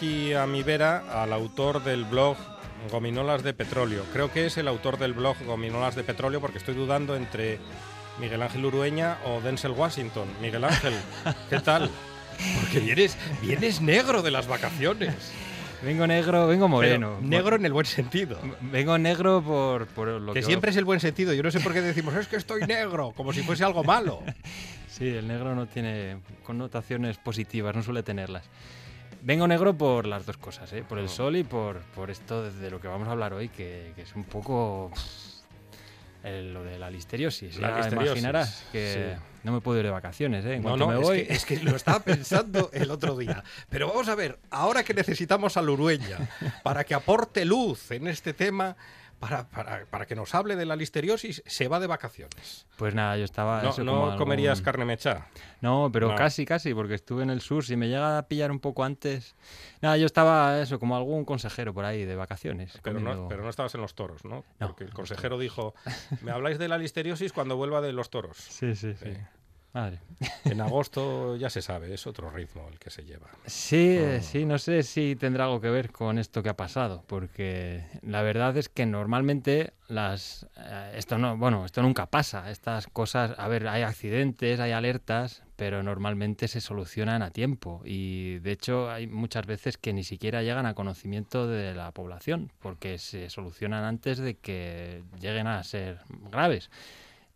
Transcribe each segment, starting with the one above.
Aquí a mi vera al autor del blog Gominolas de Petróleo. Creo que es el autor del blog Gominolas de Petróleo porque estoy dudando entre Miguel Ángel Urueña o Denzel Washington. Miguel Ángel, ¿qué tal? Porque vienes, vienes negro de las vacaciones. Vengo negro, vengo moreno. negro en el buen sentido. Vengo negro por, por lo que, que siempre es el buen sentido. Yo no sé por qué decimos, es que estoy negro, como si fuese algo malo. Sí, el negro no tiene connotaciones positivas, no suele tenerlas. Vengo negro por las dos cosas, ¿eh? por el sol y por, por esto de lo que vamos a hablar hoy, que, es un poco lo de la listeriosis. La ya imaginarás que no me puedo ir de vacaciones, ¿eh? En cuanto me voy... Es que, lo estaba pensando el otro día. Pero vamos a ver, ahora que necesitamos al Urueña para que aporte luz en este tema, para, para, para, que nos hable de la listeriosis, se va de vacaciones. Pues nada, yo estaba... No, no comerías carne mecha. No, pero casi, casi, porque estuve en el sur. Si me llega a pillar un poco antes... Nada, yo estaba eso, como algún consejero por ahí de vacaciones. Pero, no, pero no estabas en los toros, ¿no? Porque el consejero dijo, me habláis de la listeriosis cuando vuelva de los toros. sí, sí. sí. En agosto ya se sabe, es otro ritmo el que se lleva. Sí, oh. sí, no sé si tendrá algo que ver con esto que ha pasado, porque la verdad es que normalmente las eh, esto no, bueno, esto nunca pasa, estas cosas, a ver, hay accidentes, hay alertas, pero normalmente se solucionan a tiempo y de hecho hay muchas veces que ni siquiera llegan a conocimiento de la población, porque se solucionan antes de que lleguen a ser graves.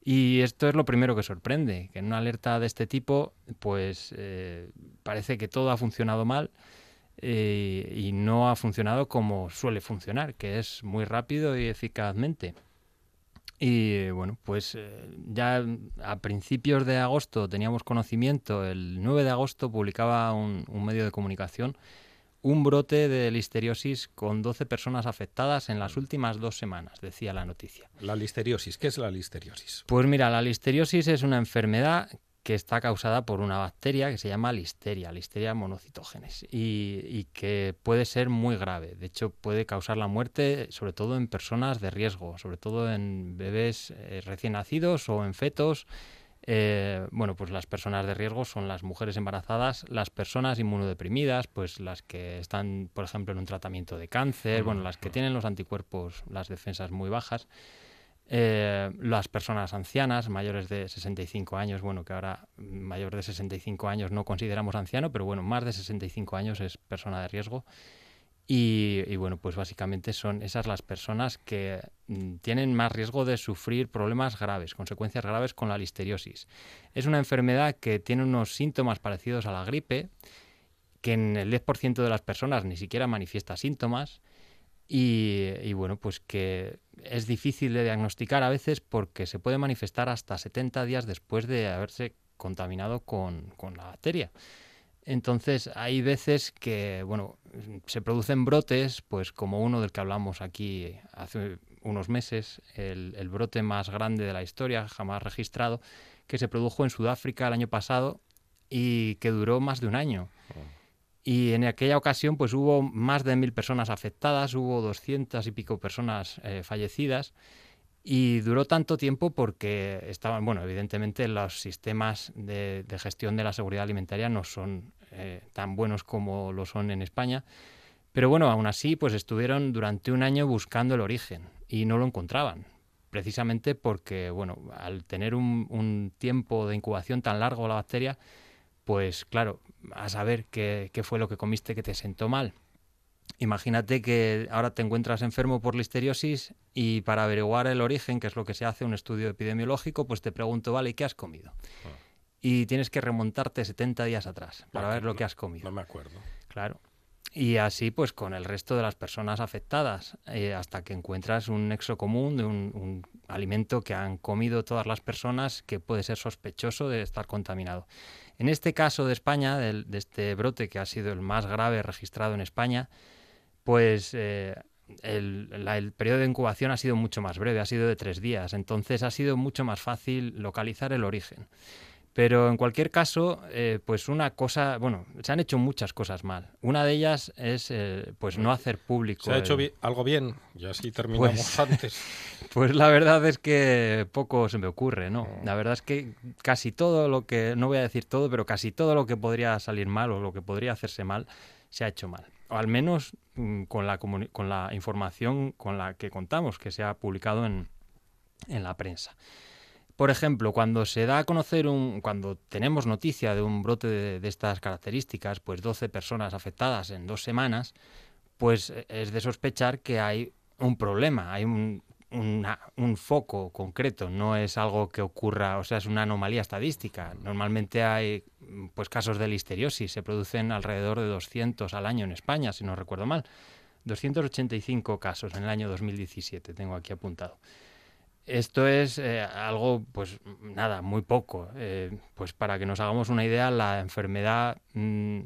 Y esto es lo primero que sorprende, que en una alerta de este tipo, pues eh, parece que todo ha funcionado mal eh, y no ha funcionado como suele funcionar, que es muy rápido y eficazmente. Y bueno, pues eh, ya a principios de agosto teníamos conocimiento, el 9 de agosto publicaba un medio de comunicación un brote de listeriosis con 12 personas afectadas en las últimas dos semanas, decía la noticia. La listeriosis, ¿qué es la listeriosis? Pues mira, la listeriosis es una enfermedad que está causada por una bacteria que se llama listeria, listeria monocitógenes, y, que puede ser muy grave. De hecho, puede causar la muerte, sobre todo en personas de riesgo, sobre todo en bebés eh, recién nacidos o en fetos eh, bueno, pues las personas de riesgo son las mujeres embarazadas, las personas inmunodeprimidas, pues las que están, por ejemplo, en un tratamiento de cáncer, bueno, las que tienen los anticuerpos, las defensas muy bajas, eh, las personas ancianas, mayores de 65 años, bueno, que ahora mayor de 65 años no consideramos anciano, pero bueno, más de 65 años es persona de riesgo. Y, bueno, pues básicamente son esas las personas que mm, tienen más riesgo de sufrir problemas graves, consecuencias graves con la listeriosis. Es una enfermedad que tiene unos síntomas parecidos a la gripe, que en el 10% de las personas ni siquiera manifiesta síntomas y, bueno, pues que es difícil de diagnosticar a veces porque se puede manifestar hasta 70 días después de haberse contaminado con, con la bacteria. Entonces, hay veces que, bueno, se producen brotes, pues como uno del que hablamos aquí hace unos meses, el, brote más grande de la historia, jamás registrado, que se produjo en Sudáfrica el año pasado y que duró más de un año. Y en aquella ocasión, pues hubo más de mil personas afectadas, hubo doscientas y pico personas eh, fallecidas. Y duró tanto tiempo porque estaban, bueno, evidentemente los sistemas de, gestión de la seguridad alimentaria no son eh, tan buenos como lo son en España, Pero bueno, aún así, pues estuvieron durante un año buscando el origen y no lo encontraban. Precisamente porque, bueno, al tener un, un tiempo de incubación tan largo la bacteria, pues claro, a saber qué, qué fue lo que comiste que te sentó mal. Imagínate que ahora te encuentras enfermo por listeriosis y para averiguar el origen, que es lo que se hace, un estudio epidemiológico, pues te pregunto, vale, ¿y qué has comido? Ah. Y tienes que remontarte 70 días atrás para No, ver lo que has comido. No me acuerdo. Claro. Y así pues con el resto de las personas afectadas, eh, hasta que encuentras un nexo común de un, un alimento que han comido todas las personas que puede ser sospechoso de estar contaminado. En este caso de España, del- de, este brote que ha sido el más grave registrado en España, pues eh, el, la- el periodo de incubación ha sido mucho más breve, ha sido de tres días, entonces ha sido mucho más fácil localizar el origen. Pero en cualquier caso, eh, pues una cosa, bueno, se han hecho muchas cosas mal. Una de ellas es, eh, pues no hacer público. Se ha hecho bi- algo bien y así terminamos Pues- antes. Pues la verdad es que poco se me ocurre, ¿no? Mm. La verdad es que casi todo lo que, no voy a decir todo, pero casi todo lo que podría salir mal o lo que podría hacerse mal, se ha hecho mal. O al menos mm, con, la con la información con la que contamos, que se ha publicado en, en la prensa. Por ejemplo, cuando se da a conocer un, cuando tenemos noticia de un brote de, de estas características, pues 12 personas afectadas en dos semanas, pues eh, es de sospechar que hay un problema, hay un, un foco concreto, no es algo que ocurra, o sea, es una anomalía estadística. Normalmente hay pues casos de listeriosis, se producen alrededor de 200 al año en España, si no recuerdo mal. 285 casos en el año 2017, tengo aquí apuntado. Esto es eh, algo, pues nada, muy poco. Eh, pues para que nos hagamos una idea, la enfermedad mm,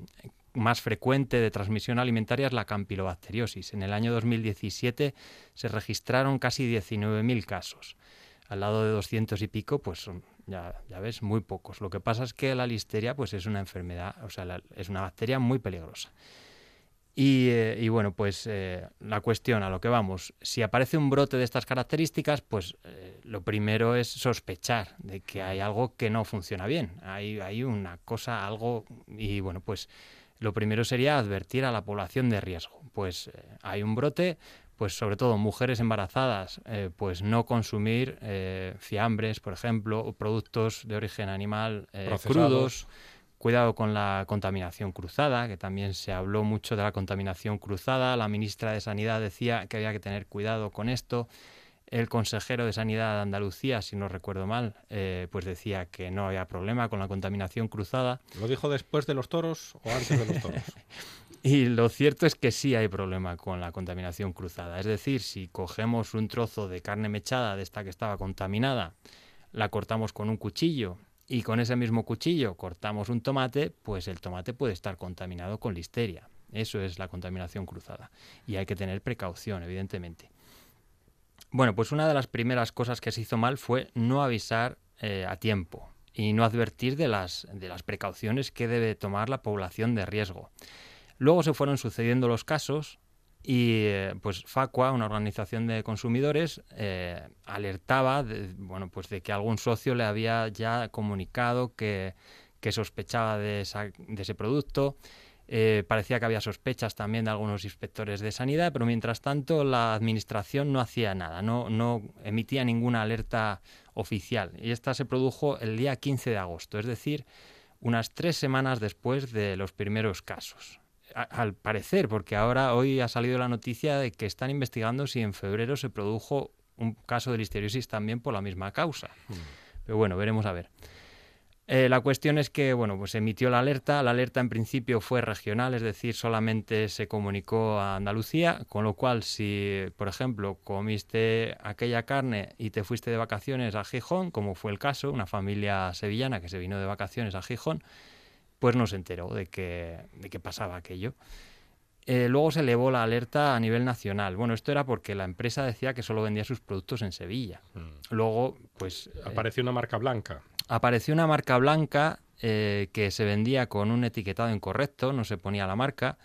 más frecuente de transmisión alimentaria es la campilobacteriosis. En el año 2017 se registraron casi 19.000 casos. Al lado de 200 y pico, pues son, ya, ya ves, muy pocos. Lo que pasa es que la listeria, pues es una enfermedad, o sea, la- es una bacteria muy peligrosa. Y, eh, y bueno, pues eh, la cuestión a lo que vamos, si aparece un brote de estas características, pues eh, lo primero es sospechar de que hay algo que no funciona bien, hay, hay una cosa, algo, y bueno, pues lo primero sería advertir a la población de riesgo. Pues hay un brote, pues sobre todo mujeres embarazadas, eh, pues no consumir eh, fiambres, por ejemplo, o productos de origen animal eh, crudos. Cuidado con la contaminación cruzada, que también se habló mucho de la contaminación cruzada. La ministra de Sanidad decía que había que tener cuidado con esto. El consejero de Sanidad de Andalucía, si no recuerdo mal, eh, pues decía que no había problema con la contaminación cruzada. ¿Lo dijo después de los toros o antes de los toros? Y lo cierto es que sí hay problema con la contaminación cruzada. Es decir, si cogemos un trozo de carne mechada de esta que estaba contaminada, la cortamos con un cuchillo y con ese mismo cuchillo cortamos un tomate, pues el tomate puede estar contaminado con listeria. Eso es la contaminación cruzada. Y hay que tener precaución, evidentemente. Bueno, pues una de las primeras cosas que se hizo mal fue no avisar eh, a tiempo y no advertir de las, de las precauciones que debe tomar la población de riesgo. Luego se fueron sucediendo los casos y eh, pues Facua, una organización de consumidores, eh, alertaba de, bueno, pues de que algún socio le había ya comunicado que, que sospechaba de, de ese producto. Eh, parecía que había sospechas también de algunos inspectores de sanidad, pero mientras tanto la administración no hacía nada, no, no emitía ninguna alerta oficial. Y esta se produjo el día 15 de agosto, es decir, unas tres semanas después de los primeros casos. A- al parecer, porque ahora hoy ha salido la noticia de que están investigando si en febrero se produjo un caso de listeriosis también por la misma causa. Pero bueno, veremos a ver. Eh, la cuestión es que, bueno, pues se emitió la alerta. La alerta en principio fue regional, es decir, solamente se comunicó a Andalucía, con lo cual si, por ejemplo, comiste aquella carne y te fuiste de vacaciones a Gijón, como fue el caso, una familia sevillana que se vino de vacaciones a Gijón, pues no se enteró de que, de que pasaba aquello. Eh, luego se elevó la alerta a nivel nacional. Bueno, esto era porque la empresa decía que solo vendía sus productos en Sevilla. Mm. Luego, pues... eh, Apareció una marca blanca. Apareció una marca blanca eh, que se vendía con un etiquetado incorrecto, no se ponía la marca,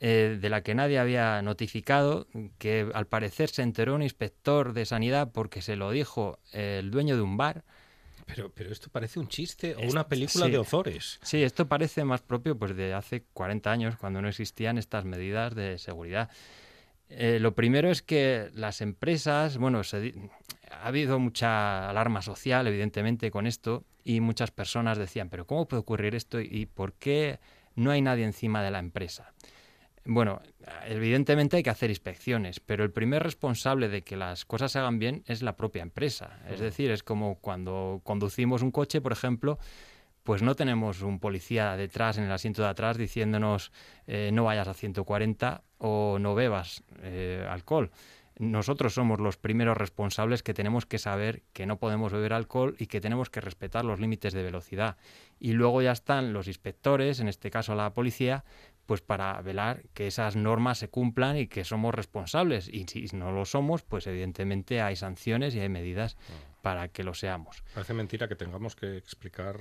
eh, de la que nadie había notificado, que al parecer se enteró un inspector de sanidad porque se lo dijo el dueño de un bar. Pero, pero esto parece un chiste o una película de Ozores. Sí, esto parece más propio pues, de hace 40 años, cuando no existían estas medidas de seguridad. Eh, lo primero es que las empresas, bueno, ha habido mucha alarma social, evidentemente, con esto, y muchas personas decían, pero ¿cómo puede ocurrir esto y por qué no hay nadie encima de la empresa? Bueno, evidentemente hay que hacer inspecciones, pero el primer responsable de que las cosas se hagan bien es la propia empresa. Es decir, es como cuando conducimos un coche, por ejemplo, pues no tenemos un policía detrás, en el asiento de atrás, diciéndonos eh, no vayas a 140 o no bebas eh, alcohol. Nosotros somos los primeros responsables que tenemos que saber que no podemos beber alcohol y que tenemos que respetar los límites de velocidad. Y luego ya están los inspectores, en este caso la policía, pues para velar que esas normas se cumplan y que somos responsables. Y si no lo somos, pues evidentemente hay sanciones y hay medidas ah. para que lo seamos. Parece mentira que tengamos que explicar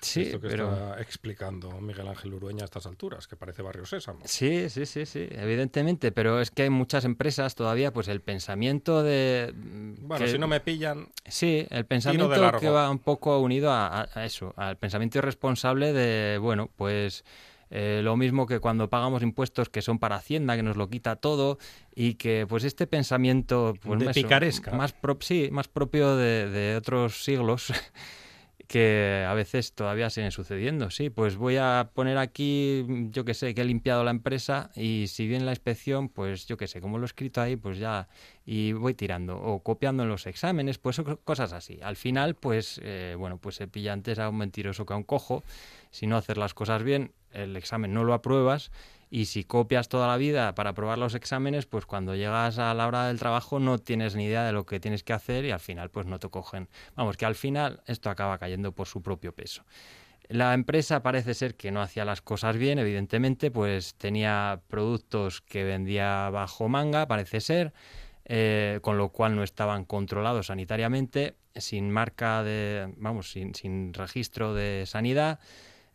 Sí, Esto que pero... está explicando Miguel Ángel Urueña a estas alturas, que parece Barrio Sésamo. Sí, sí, sí, sí, evidentemente, pero es que hay muchas empresas todavía, pues el pensamiento de... Bueno, si no me pillan... Sí, el pensamiento que va un poco unido a, eso, al pensamiento irresponsable de, bueno, pues... Eh, lo mismo que cuando pagamos impuestos que son para Hacienda, que nos lo quita todo, y que pues este pensamiento pues, de picaresca. Más, sí, más propio de, de otros siglos, que a veces todavía siguen sucediendo. Sí, pues voy a poner aquí, yo que sé, que he limpiado la empresa y si viene la inspección, pues yo que sé, como lo he escrito ahí, pues ya, y voy tirando o copiando en los exámenes, pues cosas así. Al final, pues, eh, bueno, pues se pilla antes a un mentiroso que a un cojo. Si no haces las cosas bien, el examen no lo apruebas y si copias toda la vida para aprobar los exámenes, pues cuando llegas a la hora del trabajo no tienes ni idea de lo que tienes que hacer y al final pues no te cogen. Vamos, que al final esto acaba cayendo por su propio peso. La empresa parece ser que no hacía las cosas bien, evidentemente, pues tenía productos que vendía bajo manga, parece ser, eh, con lo cual no estaban controlados sanitariamente, sin marca de, vamos, sin, sin registro de sanidad.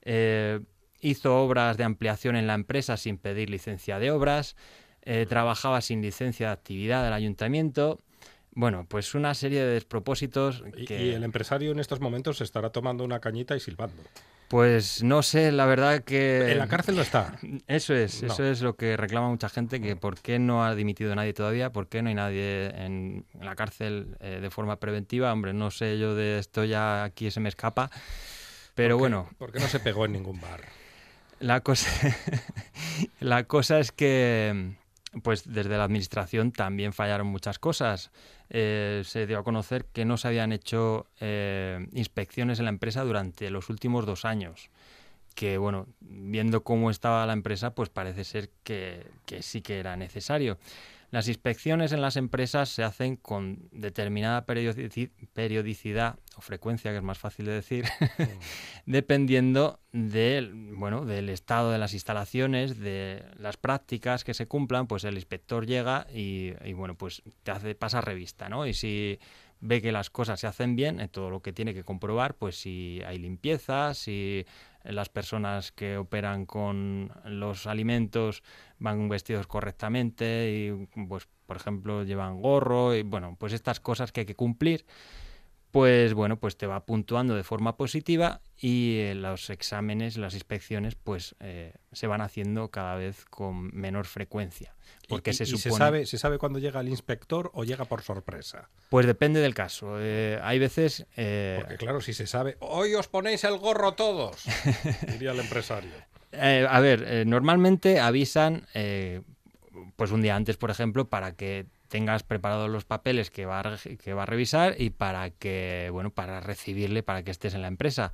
Eh, hizo obras de ampliación en la empresa sin pedir licencia de obras, eh, trabajaba sin licencia de actividad del ayuntamiento. Bueno, pues una serie de despropósitos. Que... Y, el empresario en estos momentos se estará tomando una cañita y silbando. Pues no sé, la verdad que... En la cárcel no está. Eso es, eso es lo que reclama mucha gente, que por qué no ha dimitido nadie todavía, por qué no hay nadie en, la cárcel eh, de forma preventiva. Hombre, no sé, yo de esto ya aquí se me escapa. Pero bueno. ¿Por qué no se pegó en ningún bar? La cosa, la cosa es que pues desde la administración también fallaron muchas cosas. Eh, se dio a conocer que no se habían hecho eh, inspecciones en la empresa durante los últimos dos años. Que bueno, viendo cómo estaba la empresa, pues parece ser que, que sí que era necesario. Las inspecciones en las empresas se hacen con determinada periodicidad o frecuencia, que es más fácil de decir, dependiendo del, bueno, del estado de las instalaciones, de las prácticas que se cumplan, pues el inspector llega y, bueno, pues te hace, pasa revista, ¿no? Y si ve que las cosas se hacen bien, en todo lo que tiene que comprobar, pues si hay limpieza, si las personas que operan con los alimentos van vestidos correctamente y pues por ejemplo llevan gorro y bueno pues estas cosas que hay que cumplir pues bueno, pues te va puntuando de forma positiva y eh, los exámenes, las inspecciones, pues eh, se van haciendo cada vez con menor frecuencia. Porque se, supone... se, sabe, se sabe cuándo llega el inspector o llega por sorpresa. Pues depende del caso. Eh, hay veces. Porque claro, si se sabe, hoy os ponéis el gorro todos, diría el empresario. a ver, normalmente avisan pues un día antes, por ejemplo, para que tengas preparados los papeles que va, a, que va a revisar y para que, bueno, para recibirle, para que estés en la empresa.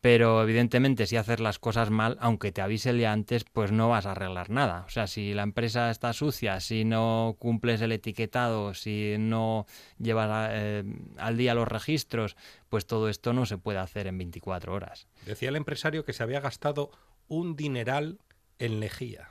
Pero evidentemente si haces las cosas mal, aunque te avise el día antes, pues no vas a arreglar nada. O sea, si la empresa está sucia, si no cumples el etiquetado, si no llevas eh, al día los registros, pues todo esto no se puede hacer en 24 horas. Decía el empresario que se había gastado un dineral en lejía.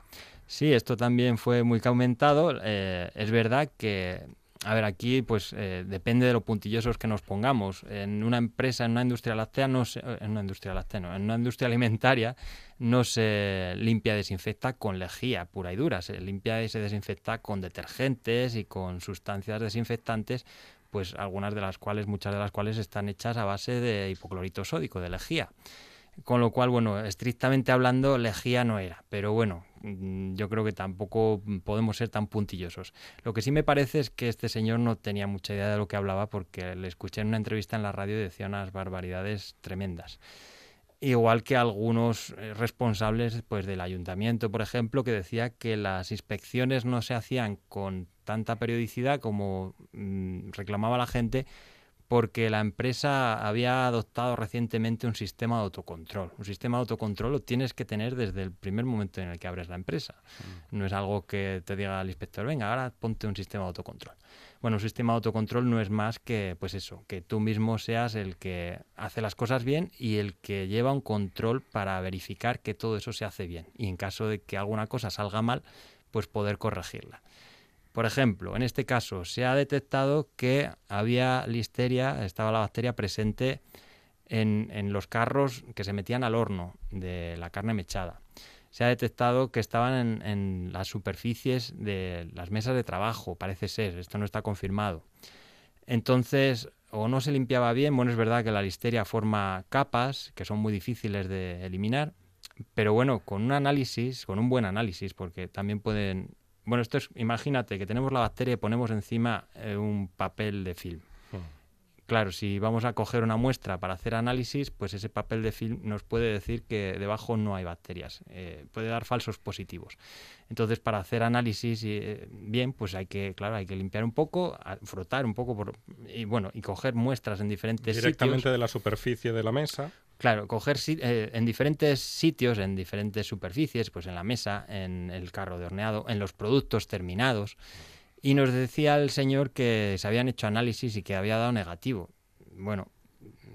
Sí, esto también fue muy aumentado. Eh, es verdad que, a ver, aquí pues eh, depende de lo puntillosos que nos pongamos. En una empresa, en una industria láctea, no se, en una industria láctea, no, en una industria alimentaria no se limpia desinfecta con lejía pura y dura. Se limpia y se desinfecta con detergentes y con sustancias desinfectantes pues algunas de las cuales, muchas de las cuales están hechas a base de hipoclorito sódico, de lejía. Con lo cual, bueno, estrictamente hablando, lejía no era. Pero bueno, yo creo que tampoco podemos ser tan puntillosos. Lo que sí me parece es que este señor no tenía mucha idea de lo que hablaba porque le escuché en una entrevista en la radio y decía unas barbaridades tremendas igual que algunos eh, responsables pues del ayuntamiento, por ejemplo, que decía que las inspecciones no se hacían con tanta periodicidad como mm, reclamaba la gente porque la empresa había adoptado recientemente un sistema de autocontrol. Un sistema de autocontrol lo tienes que tener desde el primer momento en el que abres la empresa. Mm. No es algo que te diga el inspector, venga, ahora ponte un sistema de autocontrol. Bueno, un sistema de autocontrol no es más que, pues eso, que tú mismo seas el que hace las cosas bien y el que lleva un control para verificar que todo eso se hace bien. Y en caso de que alguna cosa salga mal, pues poder corregirla. Por ejemplo, en este caso se ha detectado que había listeria, estaba la bacteria presente en, los carros que se metían al horno de la carne mechada. Se ha detectado que estaban en, las superficies de las mesas de trabajo, parece ser, esto no está confirmado. Entonces, o no se limpiaba bien, bueno, es verdad que la listeria forma capas que son muy difíciles de eliminar, pero bueno, con un análisis, con un buen análisis, porque también pueden bueno, esto es, imagínate que tenemos la bacteria y ponemos encima eh, un papel de film. Hmm. Claro, si vamos a coger una muestra para hacer análisis, pues ese papel de film nos puede decir que debajo no hay bacterias, eh, puede dar falsos positivos. Entonces, para hacer análisis eh, bien, pues hay que, claro, hay que limpiar un poco, frotar un poco por, y bueno, y coger muestras en diferentes Directamente de la superficie de la mesa. Claro, coger eh, en diferentes sitios, en diferentes superficies, pues en la mesa, en el carro de horneado, en los productos terminados. Y nos decía el señor que se habían hecho análisis y que había dado negativo. Bueno,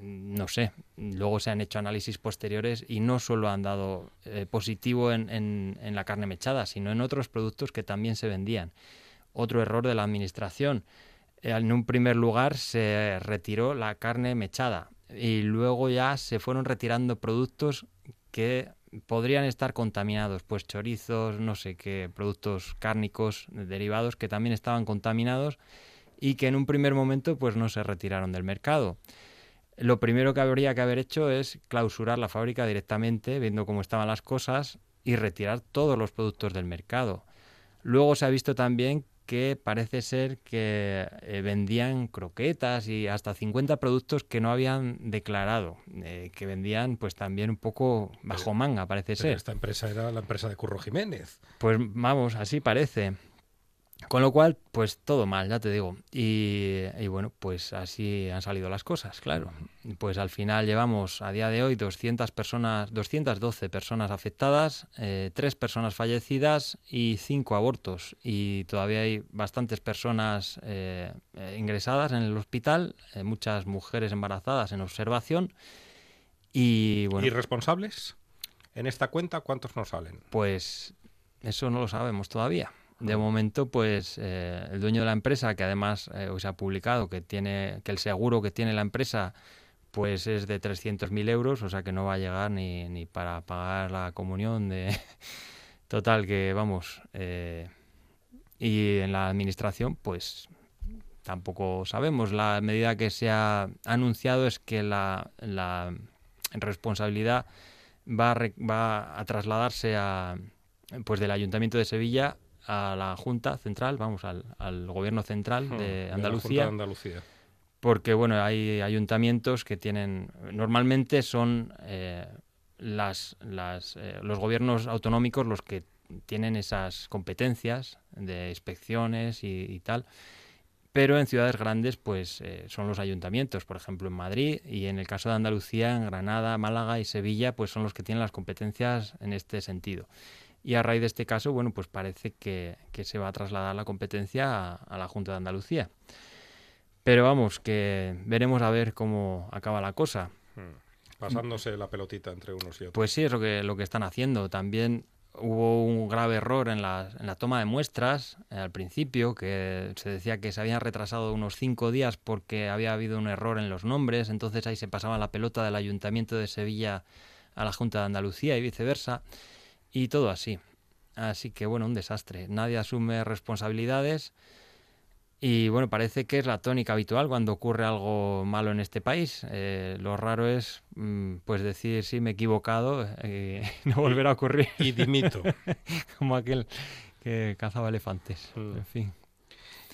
no sé, luego se han hecho análisis posteriores y no solo han dado eh, positivo en, en, la carne mechada, sino en otros productos que también se vendían. Otro error de la administración. En un primer lugar se retiró la carne mechada y luego ya se fueron retirando productos que podrían estar contaminados, pues chorizos, no sé qué, productos cárnicos derivados que también estaban contaminados y que en un primer momento pues no se retiraron del mercado. Lo primero que habría que haber hecho es clausurar la fábrica directamente, viendo cómo estaban las cosas, y retirar todos los productos del mercado. Luego se ha visto también que parece ser que eh, vendían croquetas y hasta 50 productos que no habían declarado, eh, que vendían pues también un poco bajo manga, parece ser. Esta empresa era la empresa de Curro Jiménez. Pues vamos, así parece. Con lo cual, pues todo mal, ya te digo. Y, bueno, pues así han salido las cosas, claro. Pues al final llevamos a día de hoy 200 personas, 212 personas afectadas, eh, 3 personas fallecidas y 5 abortos. Y todavía hay bastantes personas eh, eh, ingresadas en el hospital, eh, muchas mujeres embarazadas en observación. Y bueno. ¿Y responsables? En esta cuenta, ¿cuántos nos salen? Pues eso no lo sabemos todavía. De momento, pues eh, el dueño de la empresa, que además eh, se ha publicado que tiene que el seguro que tiene la empresa pues es de 300.000 euros, o sea que no va a llegar ni, ni para pagar la comunión de... Total, que vamos. Eh, y en la administración, pues tampoco sabemos. La medida que se ha anunciado es que la, la responsabilidad va a, va a trasladarse a, pues del Ayuntamiento de Sevilla a la Junta Central, vamos, al, al Gobierno Central hmm, de Andalucía. Andalucía. Porque, bueno, hay ayuntamientos que tienen, normalmente son eh, las, las, eh, los gobiernos autonómicos los que tienen esas competencias de inspecciones y, tal, pero en ciudades grandes pues eh, son los ayuntamientos, por ejemplo en Madrid y en el caso de Andalucía, en Granada, Málaga y Sevilla pues son los que tienen las competencias en este sentido. Y a raíz de este caso, bueno, pues parece que, se va a trasladar la competencia a, la Junta de Andalucía. Pero vamos, que veremos a ver cómo acaba la cosa. Hmm. Pasándose la pelotita entre unos y otros. Pues sí, es lo que, lo que están haciendo. También hubo un grave error en la, en la toma de muestras eh, al principio, que se decía que se habían retrasado unos cinco días porque había habido un error en los nombres, entonces ahí se pasaba la pelota del Ayuntamiento de Sevilla a la Junta de Andalucía y viceversa y todo así. Así que bueno, un desastre. Nadie asume responsabilidades Y bueno, parece que es la tónica habitual cuando ocurre algo malo en este país. Eh, lo raro es mm, pues decir sí me he equivocado y no volver a ocurrir. Y dimito. Como aquel que cazaba elefantes. Mm. En fin.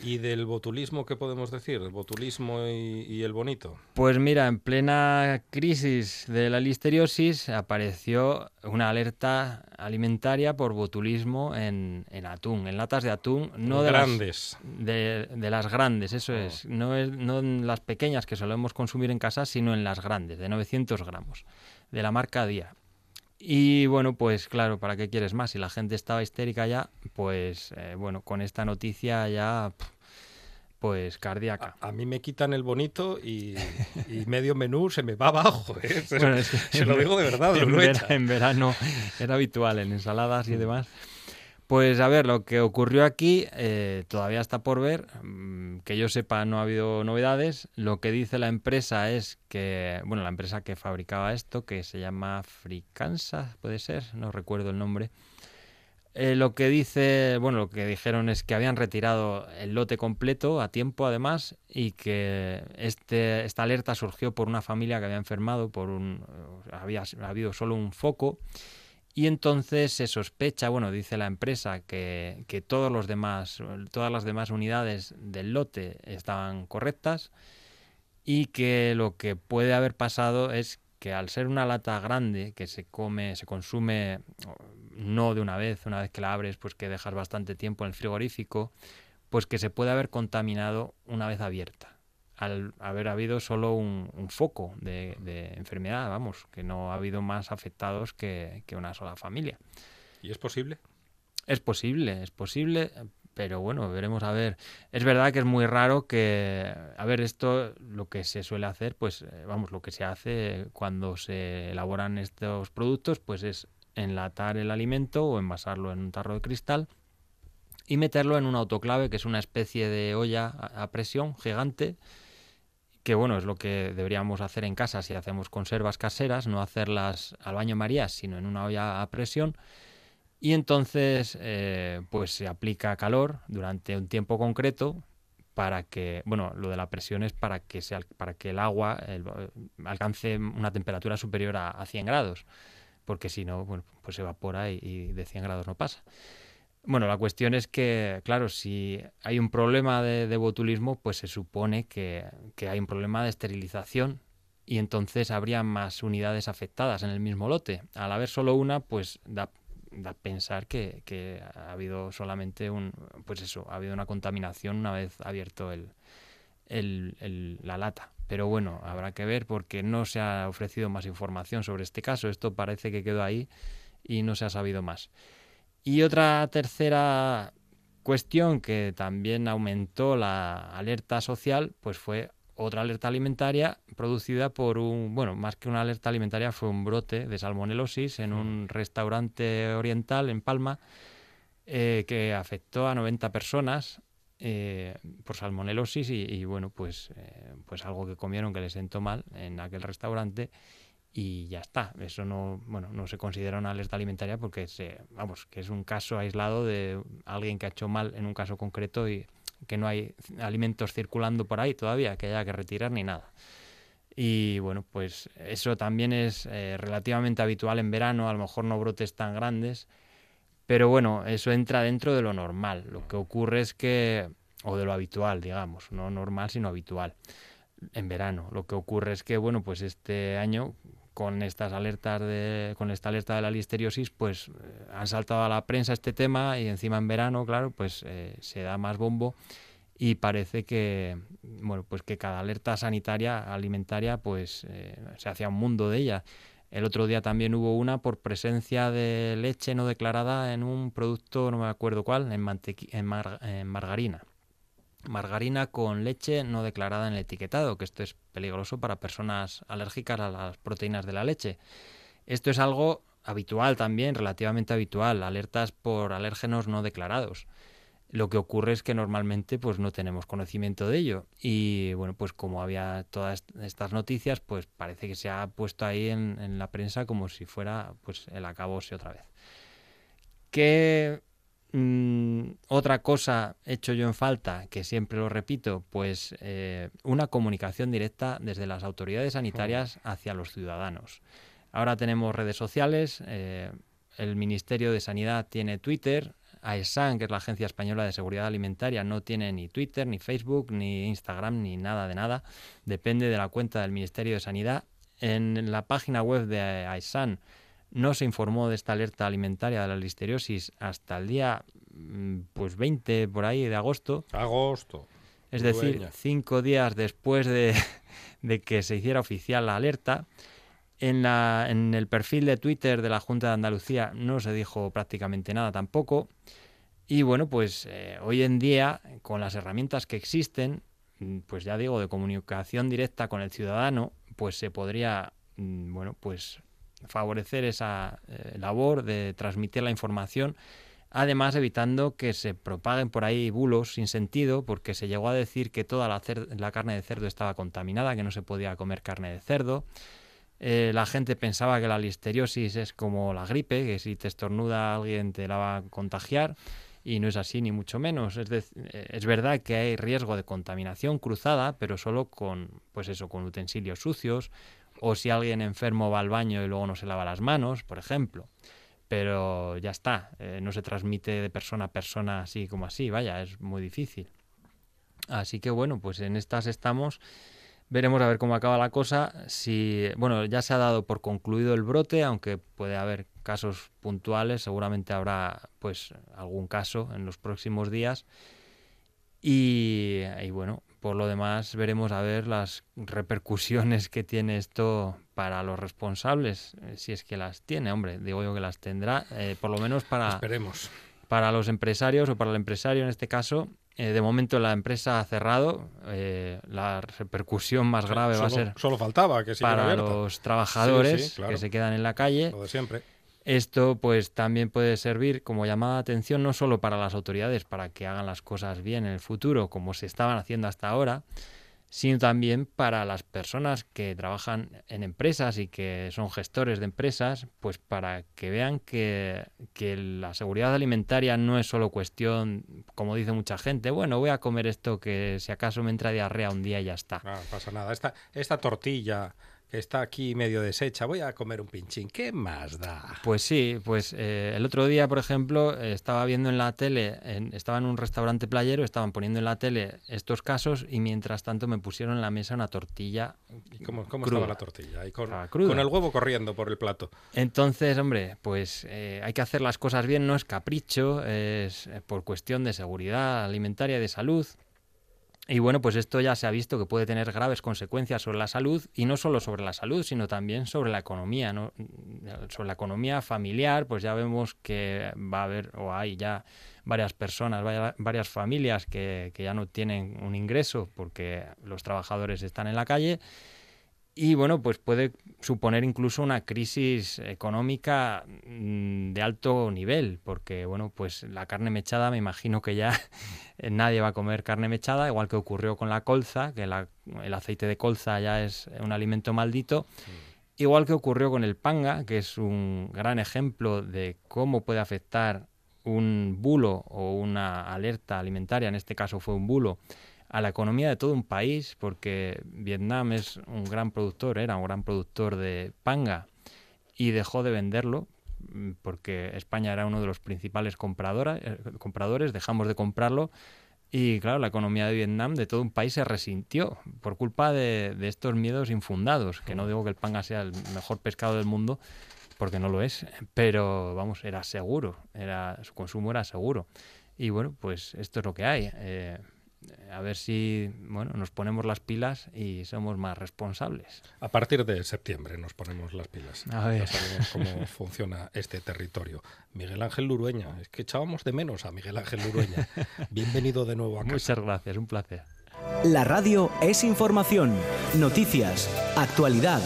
¿Y del botulismo qué podemos decir? ¿El botulismo y, y el bonito? Pues mira, en plena crisis de la listeriosis apareció una alerta alimentaria por botulismo en, en atún, en latas de atún, no de las, Grandes. de, de las grandes, eso Oh. es, no, es, no en las pequeñas que solemos consumir en casa, sino en las grandes, de 900 gramos, de la marca Día. Y bueno, pues claro, ¿para qué quieres más? Si la gente estaba histérica ya, pues eh, bueno, con esta noticia ya, pues cardíaca. A, a mí me quitan el bonito y, y medio menú se me va abajo. ¿eh? Se, Bueno, es que se lo digo de verdad, en, verano era habitual, en ensaladas y demás. Pues a ver, lo que ocurrió aquí eh, todavía está por ver. Mm, Que yo sepa, no ha habido novedades. Lo que dice la empresa es que, bueno, la empresa que fabricaba esto, que se llama Fricansa, puede ser, no recuerdo el nombre. Eh, lo que dice, bueno, lo que dijeron es que habían retirado el lote completo a tiempo, además, y que este, esta alerta surgió por una familia que había enfermado, por un, había ha habido solo un foco, y entonces se sospecha, bueno, dice la empresa, que, que todos los demás, todas las demás unidades del lote estaban correctas y que lo que puede haber pasado es que al ser una lata grande que se come, se consume no de una vez, una vez que la abres, pues que dejas bastante tiempo en el frigorífico, pues que se puede haber contaminado una vez abierta. Al haber habido solo un, un foco de, de enfermedad, vamos, que no ha habido más afectados que, que una sola familia. ¿Y es posible? Es posible, es posible, pero bueno, veremos a ver. Es verdad que es muy raro que, a ver, esto lo que se suele hacer, pues eh, vamos, lo que se hace cuando se elaboran estos productos, pues es enlatar el alimento o envasarlo en un tarro de cristal y meterlo en un autoclave, que es una especie de olla a presión gigante, que bueno, es lo que deberíamos hacer en casa si hacemos conservas caseras, no hacerlas al baño María, sino en una olla a presión. Y entonces, eh, pues se aplica calor durante un tiempo concreto para que, bueno, lo de la presión es para que, se, para que el agua alcance una temperatura superior a, a 100 grados, porque si no, bueno, pues se evapora y, y de 100 grados no pasa. Bueno, la cuestión es que, claro, si hay un problema de, botulismo, pues se supone que, que hay un problema de esterilización y entonces habría más unidades afectadas en el mismo lote. Al haber solo una, pues da, da pensar que, que ha habido solamente un, pues eso, ha habido una contaminación una vez abierto el, el- el- la lata. Pero bueno, habrá que ver porque no se ha ofrecido más información sobre este caso. Esto parece que quedó ahí y no se ha sabido más. Y otra tercera cuestión que también aumentó la alerta social, pues fue otra alerta alimentaria producida por un, bueno, más que una alerta alimentaria, fue un brote de salmonelosis en un restaurante oriental en Palma eh, que afectó a 90 personas eh, por salmonelosis y, y, bueno, pues, eh, pues algo que comieron que les sentó mal en aquel restaurante y ya está. Eso no, bueno, no se considera una alerta alimentaria porque se, vamos, que es un caso aislado de alguien que ha hecho mal en un caso concreto y que no hay alimentos circulando por ahí todavía que haya que retirar ni nada. Y bueno, pues eso también es eh, relativamente habitual en verano, a lo mejor no brotes tan grandes, pero bueno, eso entra dentro de lo normal. Lo que ocurre es que, o de lo habitual, digamos, no normal, sino habitual, en verano. Lo que ocurre es que, bueno, pues este año, con estas alertas de, con esta alerta de la listeriosis, pues eh, han saltado a la prensa este tema y encima en verano, claro, pues eh, se da más bombo y parece que, bueno, pues que cada alerta sanitaria alimentaria, pues eh, se hacía un mundo de ella. El otro día también hubo una por presencia de leche no declarada en un producto, no me acuerdo cuál, en, en, en margarina. Margarina con leche no declarada en el etiquetado, que esto es peligroso para personas alérgicas a las proteínas de la leche. Esto es algo habitual también, relativamente habitual, alertas por alérgenos no declarados. Lo que ocurre es que normalmente pues no tenemos conocimiento de ello y bueno pues como había todas estas noticias pues parece que se ha puesto ahí en, la prensa como si fuera pues el acabose otra vez. ¿Qué Mm, otra cosa hecho yo en falta, que siempre lo repito, pues eh, una comunicación directa desde las autoridades sanitarias hacia los ciudadanos. Ahora tenemos redes sociales, eh, el Ministerio de Sanidad tiene Twitter, AESAN, que es la Agencia Española de Seguridad Alimentaria, no tiene ni Twitter, ni Facebook, ni Instagram, ni nada de nada. Depende de la cuenta del Ministerio de Sanidad. En la página web de AESAN no se informó de esta alerta alimentaria de la listeriosis hasta el día mm, pues 20 por ahí de agosto. Agosto. Es decir, cinco días después de, de, que se hiciera oficial la alerta. En, la, en el perfil de Twitter de la Junta de Andalucía no se dijo prácticamente nada tampoco. Y bueno, pues eh, hoy en día, con las herramientas que existen, mm, pues ya digo, de comunicación directa con el ciudadano, pues se podría, mm, bueno, pues favorecer esa eh, labor de transmitir la información, además evitando que se propaguen por ahí bulos sin sentido, porque se llegó a decir que toda la, carne de cerdo estaba contaminada, que no se podía comer carne de cerdo. Eh, la gente pensaba que la listeriosis es como la gripe, que si te estornuda alguien te la va a contagiar y no es así ni mucho menos. Es, eh, es verdad que hay riesgo de contaminación cruzada, pero solo con, pues eso, con utensilios sucios, o si alguien enfermo va al baño y luego no se lava las manos, por ejemplo. Pero ya está, eh, no se transmite de persona a persona así como así, vaya, es muy difícil. Así que bueno, pues en estas estamos. Veremos a ver cómo acaba la cosa. Si, bueno, ya se ha dado por concluido el brote, aunque puede haber casos puntuales, seguramente habrá pues algún caso en los próximos días. Y, y bueno, por lo demás, veremos a ver las repercusiones que tiene esto para los responsables, eh, si es que las tiene, hombre, digo yo que las tendrá, eh, por lo menos para, Esperemos. para los empresarios o para el empresario en este caso. Eh, de momento la empresa ha cerrado, la repercusión más grave va a ser solo faltaba que para los trabajadores que se quedan en la calle. Lo de siempre. Esto pues también puede servir como llamada de atención no solo para las autoridades para que hagan las cosas bien en el futuro como se estaban haciendo hasta ahora, sino también para las personas que trabajan en empresas y que son gestores de empresas, pues para que vean que, que la seguridad alimentaria no es solo cuestión, como dice mucha gente, bueno, voy a comer esto que si acaso me entra diarrea un día y ya está. No, pasa nada. Esta, esta tortilla está aquí medio deshecha, voy a comer un pinchín, ¿qué más da? Pues sí, pues eh, el otro día, por ejemplo, estaba viendo en la tele, estaba en un restaurante playero, estaban poniendo en la tele estos casos y mientras tanto me pusieron en la mesa una tortilla. ¿Y cómo, estaba la tortilla? con, el huevo corriendo por el plato. Entonces, hombre, pues eh, hay que hacer las cosas bien, no es capricho, es eh, por cuestión de seguridad alimentaria y de salud. Y bueno, pues esto ya se ha visto que puede tener graves consecuencias sobre la salud y no solo sobre la salud, sino también sobre la economía, ¿no? sobre la economía familiar, pues ya vemos que va a haber o hay ya varias personas, varias familias que, que ya no tienen un ingreso porque los trabajadores están en la calle y bueno, pues puede suponer incluso una crisis económica mm, de alto nivel, porque bueno, pues la carne mechada me imagino que ya nadie va a comer carne mechada, igual que ocurrió con la colza, que el aceite de colza ya es un alimento maldito. Igual que ocurrió con el panga, que es un gran ejemplo de cómo puede afectar un bulo o una alerta alimentaria, en este caso fue un bulo, a la economía de todo un país, porque Vietnam es un gran productor, era un gran productor de panga y dejó de venderlo porque España era uno de los principales eh, compradores, dejamos de comprarlo y claro, la economía de Vietnam, de todo un país, se resintió por culpa de, de estos miedos infundados, que no digo que el panga sea el mejor pescado del mundo, porque no lo es, pero vamos, era seguro, era, su consumo era seguro. Y bueno, pues esto es lo que hay. Eh, a ver si bueno, nos ponemos las pilas y somos más responsables. A partir de septiembre nos ponemos las pilas. A ver. Ya sabemos cómo funciona este territorio. Miguel Ángel Lurueña, es que echábamos de menos a Miguel Ángel Lurueña. Bienvenido de nuevo a casa. Muchas gracias, un placer. La radio es información, noticias, actualidad.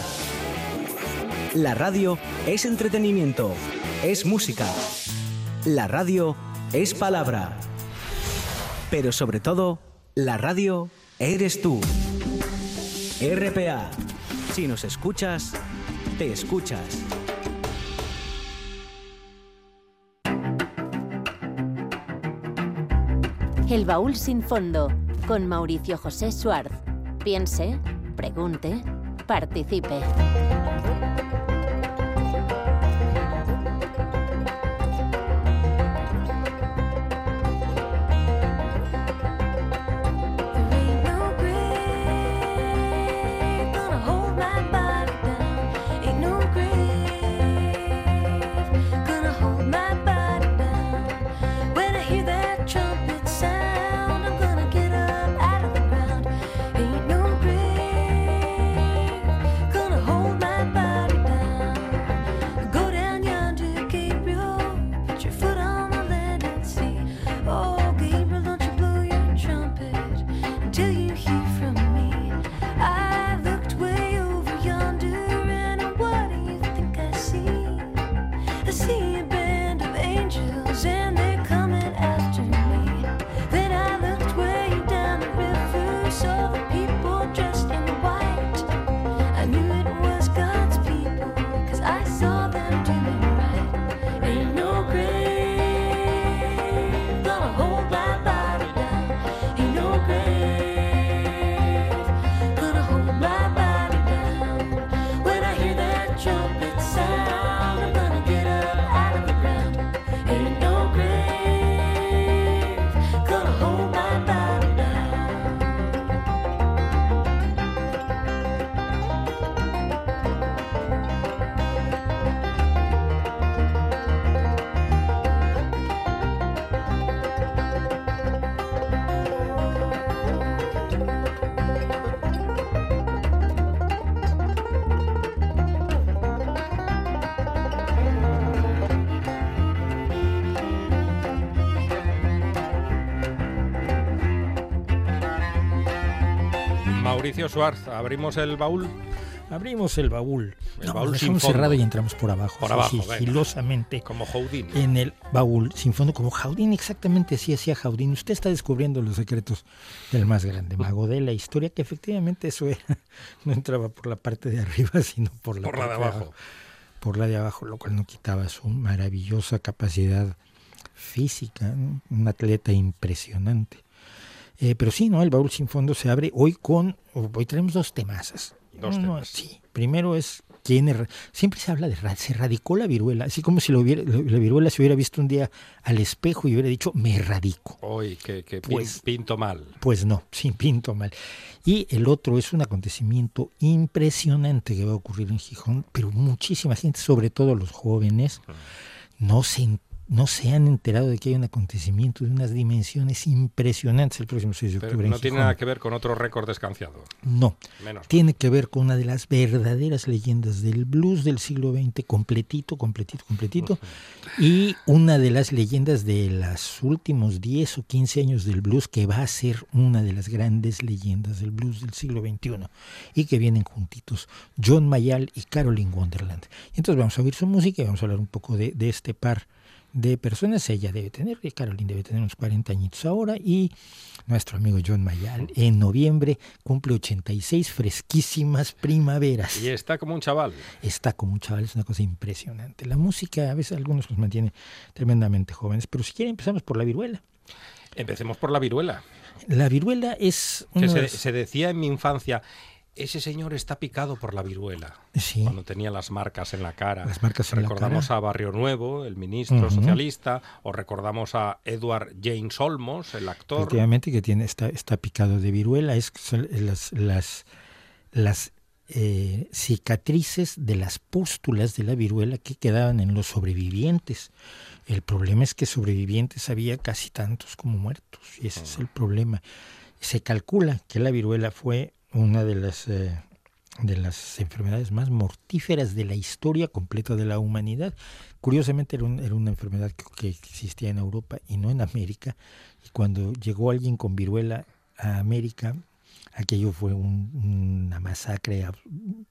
La radio es entretenimiento, es música. La radio es palabra. Pero sobre todo, la radio eres tú. RPA. Si nos escuchas, te escuchas. El baúl sin fondo con Mauricio José Suárez. Piense, pregunte, participe. Mauricio Suárez, abrimos el baúl. Abrimos el baúl. El No, baúl lo dejamos cerrado y entramos por abajo. Por así, abajo, sigilosamente. Como Houdini. En el baúl sin fondo, como Jaudín, exactamente así hacía Jaudín. Usted está descubriendo los secretos del más grande mago de la historia, que efectivamente eso era, no entraba por la parte de arriba, sino por la, Por la de abajo. Por la de abajo, lo cual no quitaba su maravillosa capacidad física, ¿no? un atleta impresionante. Eh, pero sí, ¿no? El baúl sin fondo se abre hoy con, hoy tenemos dos temazas. Dos Uno, temas. Sí, primero es quién er- siempre se habla de se radicó la viruela, así como si lo hubiera- la viruela se hubiera visto un día al espejo y hubiera dicho me radico. Hoy, que, que Pues- pinto mal. Pues no, sin pinto mal. Y el otro es un acontecimiento impresionante que va a ocurrir en Gijón, pero muchísima gente, sobre todo los jóvenes, no se, en- no se han enterado de que hay un acontecimiento de unas dimensiones impresionantes el próximo 6 de Pero octubre. en no tiene nada que ver con otro récord descanciado. No, Menos. tiene que ver con una de las verdaderas leyendas del blues del siglo XX, completito, completito, completito, y una de las leyendas de los últimos 10 o 15 años del blues que va a ser una de las grandes leyendas del blues del siglo XXI y que vienen juntitos, John Mayall y Caroline Wonderland. Y entonces vamos a oír su música y vamos a hablar un poco de, de este par de personas. Ella debe tener, y Caroline debe tener unos 40 añitos ahora y nuestro amigo John Mayall en noviembre cumple 86 fresquísimas primaveras. Y está como un chaval. Está como un chaval, es una cosa impresionante. La música a veces algunos nos mantiene tremendamente jóvenes, pero si quieren empezamos por la viruela. Empecemos por la viruela. La viruela es Que se, de- se decía en mi infancia, ese señor está picado por la viruela. Sí. Cuando tenía las marcas en la cara. Las marcas en la recordamos cara. a Barrio Nuevo, el ministro socialista, o recordamos a Edward James Olmos, el actor. Efectivamente, que tiene, está, está picado de viruela, es son las, las, las eh, cicatrices de las pústulas de la viruela que quedaban en los sobrevivientes. El problema es que sobrevivientes había casi tantos como muertos, y ese es el problema. Se calcula que la viruela fue una de las, eh, de las enfermedades más mortíferas de la historia completa de la humanidad. Curiosamente era, un- era una enfermedad que, que existía en Europa y no en América. Y cuando llegó alguien con viruela a América, aquello fue un- una masacre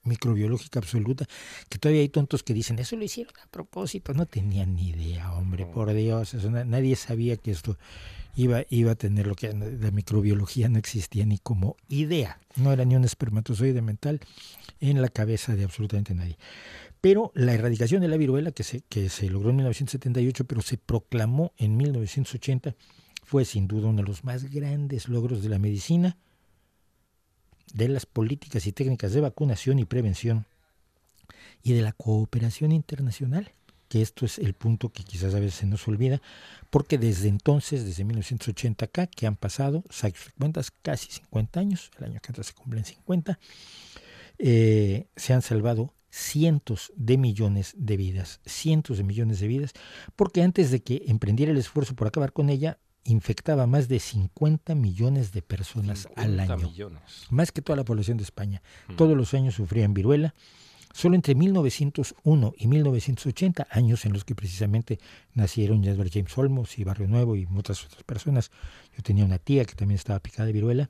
microbiológica absoluta, que todavía hay tontos que dicen, eso lo hicieron a propósito, no tenían ni idea, hombre, por Dios, eso nadie sabía que esto iba, iba a tener lo que la microbiología no existía ni como idea, no era ni un espermatozoide mental en la cabeza de absolutamente nadie. Pero la erradicación de la viruela, que se, que se logró en 1978, pero se proclamó en 1980, fue sin duda uno de los más grandes logros de la medicina, de las políticas y técnicas de vacunación y prevención y de la cooperación internacional, que esto es el punto que quizás a veces se nos olvida, porque desde entonces, desde 1980 acá, que han pasado, saque cuentas, casi 50 años, el año que entra se cumplen 50, eh, se han salvado cientos de millones de vidas, cientos de millones de vidas, porque antes de que emprendiera el esfuerzo por acabar con ella, infectaba más de 50 millones de personas al año. Millones. Más que toda la población de España. Mm. Todos los años sufrían viruela. Solo entre 1901 y 1980, años en los que precisamente nacieron Jasper James Olmos y Barrio Nuevo y muchas otras personas. Yo tenía una tía que también estaba picada de viruela.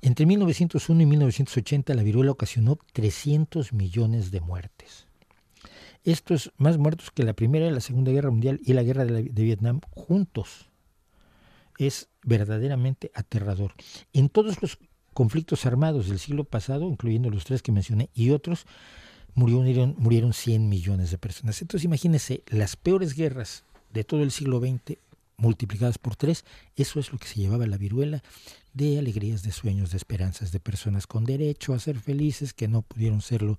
Entre 1901 y 1980 la viruela ocasionó 300 millones de muertes. Esto es más muertos que la Primera y la Segunda Guerra Mundial y la Guerra de, de Vietnam juntos. Es verdaderamente aterrador. En todos los conflictos armados del siglo pasado, incluyendo los tres que mencioné y otros, murieron, murieron 100 millones de personas. Entonces imagínense, las peores guerras de todo el siglo XX multiplicadas por tres, eso es lo que se llevaba la viruela de alegrías, de sueños, de esperanzas, de personas con derecho a ser felices que no pudieron serlo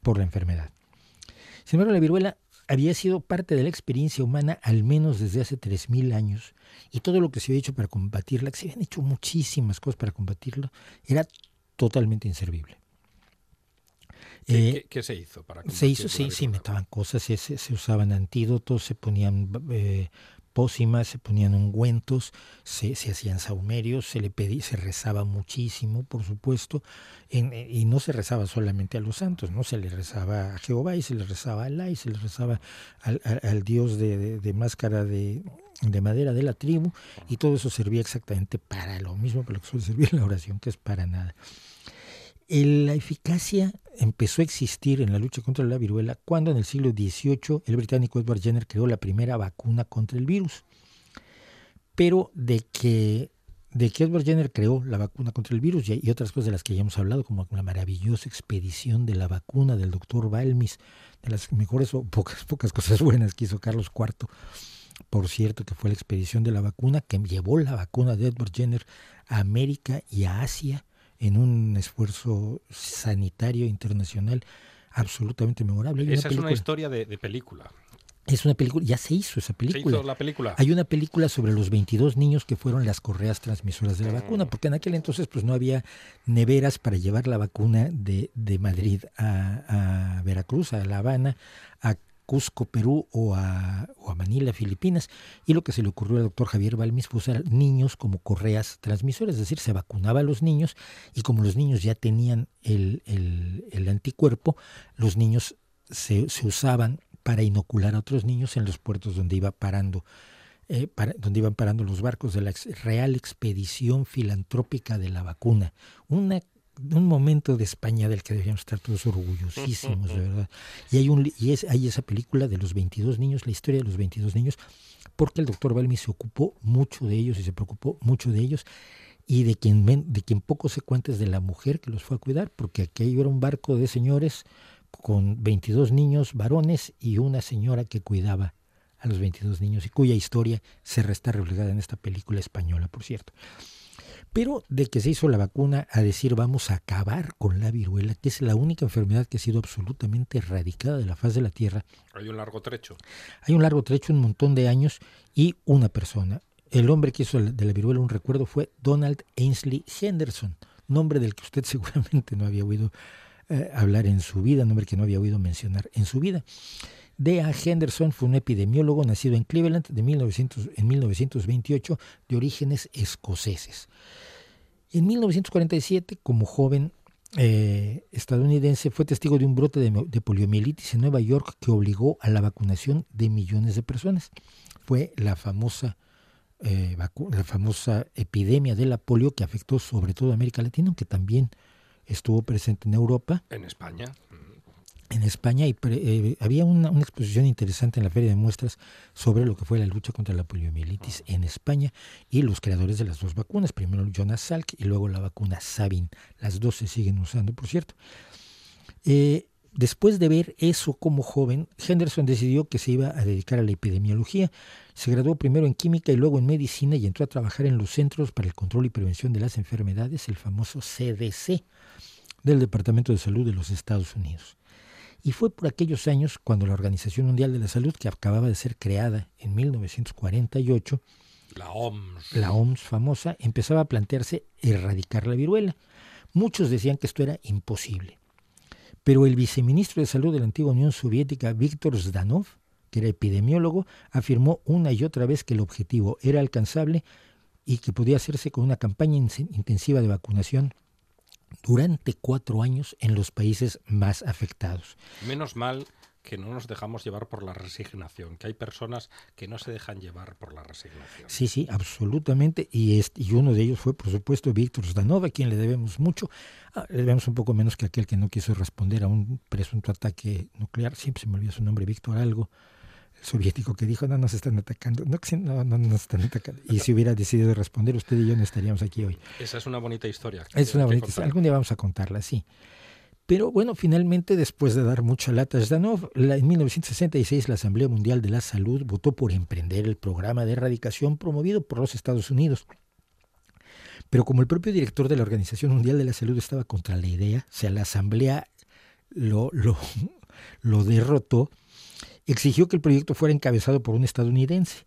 por la enfermedad. Sin embargo, la viruela había sido parte de la experiencia humana al menos desde hace 3.000 años y todo lo que se había hecho para combatirla, que se habían hecho muchísimas cosas para combatirlo, era totalmente inservible. ¿Qué, eh, se hizo para Se hizo, sí, sí, metaban cosas, se, se, usaban antídotos, se ponían eh, pócimas, se ponían ungüentos, se, hacían saumerios, se le se rezaba muchísimo, por supuesto, y no se rezaba solamente a los santos, no se le rezaba a Jehová y se le rezaba a Alá y se le rezaba al, dios de, máscara de, madera de la tribu, y todo eso servía exactamente para lo mismo para lo que suele servir la oración, que es para nada la eficacia empezó a existir en la lucha contra la viruela cuando en el siglo XVIII el británico Edward Jenner creó la primera vacuna contra el virus. Pero de que, de que Edward Jenner creó la vacuna contra el virus y, otras cosas de las que ya hemos hablado, como la maravillosa expedición de la vacuna del doctor Balmis, de las mejores o pocas, pocas cosas buenas que hizo Carlos IV, por cierto, que fue la expedición de la vacuna que llevó la vacuna de Edward Jenner a América y a Asia en un esfuerzo sanitario internacional absolutamente memorable. esa es una historia de, película. Es una película, ya se hizo esa película. ¿Se hizo la película? Hay una película sobre los 22 niños que fueron las correas transmisoras de la vacuna, porque en aquel entonces pues no había neveras para llevar la vacuna de, de Madrid a, a Veracruz, a La Habana, a Cusco, Perú o a, Manila, Filipinas. Y lo que se le ocurrió al doctor Javier Balmis fue usar niños como correas transmisoras, es decir, se vacunaba a los niños y como los niños ya tenían el, anticuerpo, los niños se, usaban para inocular a otros niños en los puertos donde iba parando. Eh, donde iban parando los barcos de la Real Expedición Filantrópica de la Vacuna, una un momento de España del que deberíamos estar todos orgullosísimos, de verdad. Y hay, un, y es, hay esa película de los 22 niños, la historia de los 22 niños, porque el doctor Balmi se ocupó mucho de ellos y se preocupó mucho de ellos y de quien, de quien poco se cuenta es de la mujer que los fue a cuidar, porque aquí era un barco de señores con 22 niños varones y una señora que cuidaba a los 22 niños y cuya historia se resta reflejada en esta película española, por cierto. Pero de que se hizo la vacuna a decir vamos a acabar con la viruela, que es la única enfermedad que ha sido absolutamente erradicada de la faz de la Tierra. Hay un largo trecho. Hay un largo trecho, un montón de años y una persona. El hombre que hizo de la viruela un recuerdo fue Donald Ainsley Henderson, nombre del que usted seguramente no había oído eh, hablar en su vida, nombre que no había oído mencionar en su vida. D.A. Henderson fue un epidemiólogo nacido en Cleveland de 1900, en 1928 de orígenes escoceses. En 1947, como joven eh, estadounidense, fue testigo de un brote de, poliomielitis en Nueva York que obligó a la vacunación de millones de personas. Fue la famosa, eh, la famosa epidemia de la polio que afectó sobre todo América Latina, aunque también estuvo presente en Europa. En España en España y eh, había una, exposición interesante en la Feria de Muestras sobre lo que fue la lucha contra la poliomielitis en España y los creadores de las dos vacunas, primero Jonas Salk y luego la vacuna Sabin. Las dos se siguen usando, por cierto. Eh, después de ver eso como joven, Henderson decidió que se iba a dedicar a la epidemiología. Se graduó primero en química y luego en medicina y entró a trabajar en los Centros para el Control y Prevención de las Enfermedades, el famoso CDC, del Departamento de Salud de los Estados Unidos. Y fue por aquellos años cuando la Organización Mundial de la Salud, que acababa de ser creada en 1948, la OMS, la OMS famosa, empezaba a plantearse erradicar la viruela. Muchos decían que esto era imposible. Pero el viceministro de Salud de la antigua Unión Soviética, Víctor Zdanov, que era epidemiólogo, afirmó una y otra vez que el objetivo era alcanzable y que podía hacerse con una campaña intensiva de vacunación durante cuatro años en los países más afectados. Menos mal que no nos dejamos llevar por la resignación, que hay personas que no se dejan llevar por la resignación. Sí, sí, absolutamente. Y, este, y uno de ellos fue, por supuesto, Víctor Zdanov, a quien le debemos mucho. Ah, le debemos un poco menos que aquel que no quiso responder a un presunto ataque nuclear. Siempre se me olvidó su nombre, Víctor algo soviético que dijo, no nos están atacando, no, no, no nos están atacando. Y si hubiera decidido responder, usted y yo no estaríamos aquí hoy. Esa es una bonita historia. Es una bonita historia. Algún día vamos a contarla, sí. Pero bueno, finalmente, después de dar mucha lata a Zdanov, en 1966 la Asamblea Mundial de la Salud votó por emprender el programa de erradicación promovido por los Estados Unidos. Pero como el propio director de la Organización Mundial de la Salud estaba contra la idea, o sea, la Asamblea lo, lo, lo derrotó, exigió que el proyecto fuera encabezado por un estadounidense.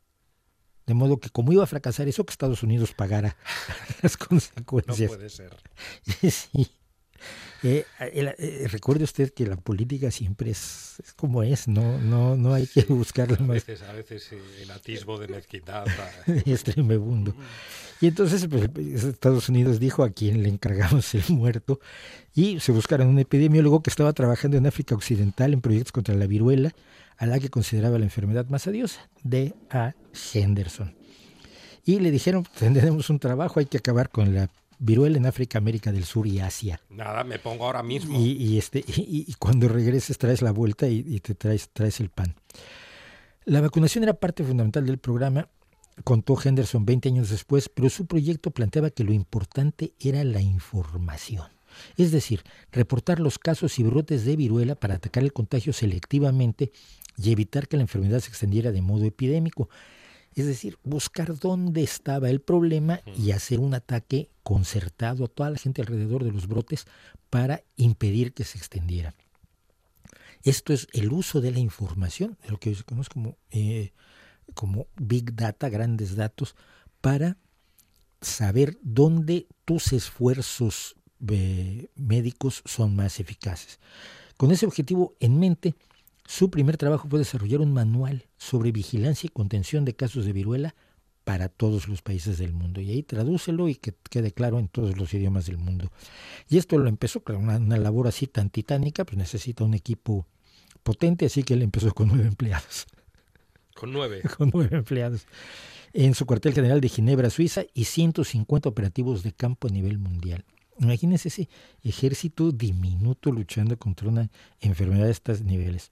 De modo que como iba a fracasar eso, que Estados Unidos pagara las consecuencias. No puede ser. sí. Eh, eh, recuerde usted que la política siempre es, como es, no, no, no hay que buscarla a más. Veces, a veces el atisbo de mezquindad. es tremebundo. Y entonces pues, Estados Unidos dijo a quien le encargamos el muerto y se buscaron un epidemiólogo que estaba trabajando en África Occidental en proyectos contra la viruela, a la que consideraba la enfermedad más adiosa, de A. Henderson. Y le dijeron, tendremos un trabajo, hay que acabar con la viruela en África, América del Sur y Asia. Nada, me pongo ahora mismo. Y, este, y, cuando regreses traes la vuelta y, te traes, traes el pan. La vacunación era parte fundamental del programa, contó Henderson 20 años después, pero su proyecto planteaba que lo importante era la información. Es decir, reportar los casos y brotes de viruela para atacar el contagio selectivamente y evitar que la enfermedad se extendiera de modo epidémico. Es decir, buscar dónde estaba el problema y hacer un ataque concertado a toda la gente alrededor de los brotes para impedir que se extendiera. Esto es el uso de la información, de lo que se conoce como, eh, como Big Data, grandes datos, para saber dónde tus esfuerzos eh, médicos son más eficaces. Con ese objetivo en mente, su primer trabajo fue desarrollar un manual sobre vigilancia y contención de casos de viruela para todos los países del mundo. Y ahí tradúcelo y que quede claro en todos los idiomas del mundo. Y esto lo empezó, claro, una, una labor así tan titánica, pues necesita un equipo potente, así que él empezó con nueve empleados. Con nueve. con nueve empleados. En su cuartel general de Ginebra, Suiza, y 150 operativos de campo a nivel mundial. Imagínense ese ejército diminuto luchando contra una enfermedad de estos niveles.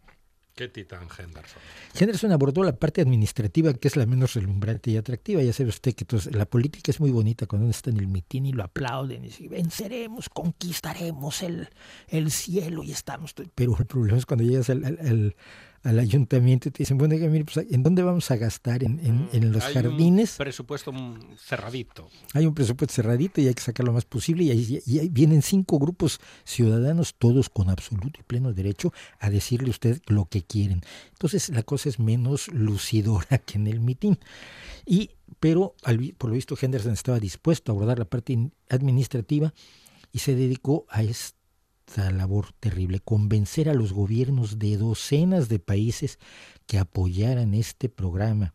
¿Qué titán Henderson? Henderson abordó la parte administrativa, que es la menos relumbrante y atractiva. Ya sabe usted que la política es muy bonita cuando uno está en el mitin y lo aplauden y dicen, venceremos, conquistaremos el, el cielo y estamos... Pero el problema es cuando llegas al, al ayuntamiento y te dicen, bueno, pues, ¿en dónde vamos a gastar? ¿En, en, los hay jardines? Un presupuesto cerradito. Hay un presupuesto cerradito y hay que sacar lo más posible y ahí, y vienen cinco grupos ciudadanos, todos con absoluto y pleno derecho a decirle a usted lo que quieren. Entonces la cosa es menos lucidora que en el mitin. Y, pero por lo visto Henderson estaba dispuesto a abordar la parte administrativa y se dedicó a esto esta labor terrible, convencer a los gobiernos de docenas de países que apoyaran este programa,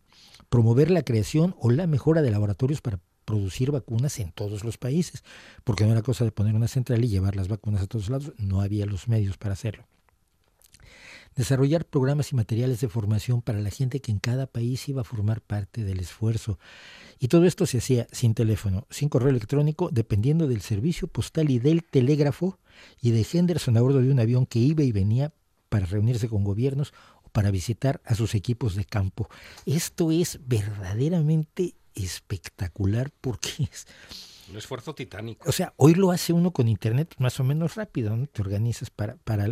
promover la creación o la mejora de laboratorios para producir vacunas en todos los países, porque no era cosa de poner una central y llevar las vacunas a todos lados, no había los medios para hacerlo desarrollar programas y materiales de formación para la gente que en cada país iba a formar parte del esfuerzo. Y todo esto se hacía sin teléfono, sin correo electrónico, dependiendo del servicio postal y del telégrafo, y de Henderson a bordo de un avión que iba y venía para reunirse con gobiernos o para visitar a sus equipos de campo. Esto es verdaderamente espectacular porque es Un esfuerzo titánico. O sea, hoy lo hace uno con internet más o menos rápido, ¿no? Te organizas para, para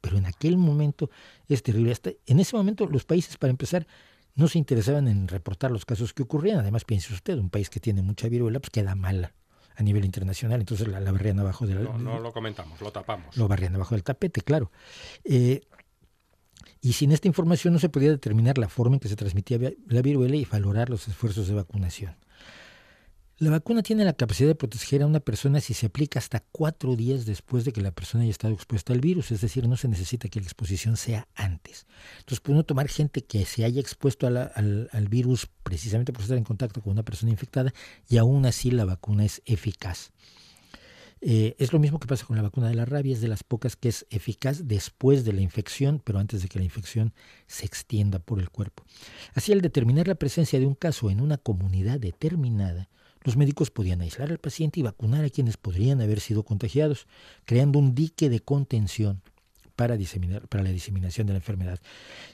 pero en aquel momento es terrible. Hasta en ese momento los países, para empezar, no se interesaban en reportar los casos que ocurrían. Además, piense usted, un país que tiene mucha viruela, pues queda mal a nivel internacional, entonces la, la barrían abajo del... No, no lo comentamos, lo tapamos. Lo barrían abajo del tapete, claro. Eh, y sin esta información no se podía determinar la forma en que se transmitía la viruela y valorar los esfuerzos de vacunación. La vacuna tiene la capacidad de proteger a una persona si se aplica hasta cuatro días después de que la persona haya estado expuesta al virus, es decir, no se necesita que la exposición sea antes. Entonces, puede uno tomar gente que se haya expuesto al, virus precisamente por estar en contacto con una persona infectada y aún así la vacuna es eficaz. Eh, es lo mismo que pasa con la vacuna de la rabia, es de las pocas que es eficaz después de la infección, pero antes de que la infección se extienda por el cuerpo. Así, al determinar la presencia de un caso en una comunidad determinada, los médicos podían aislar al paciente y vacunar a quienes podrían haber sido contagiados, creando un dique de contención para, para la diseminación de la enfermedad.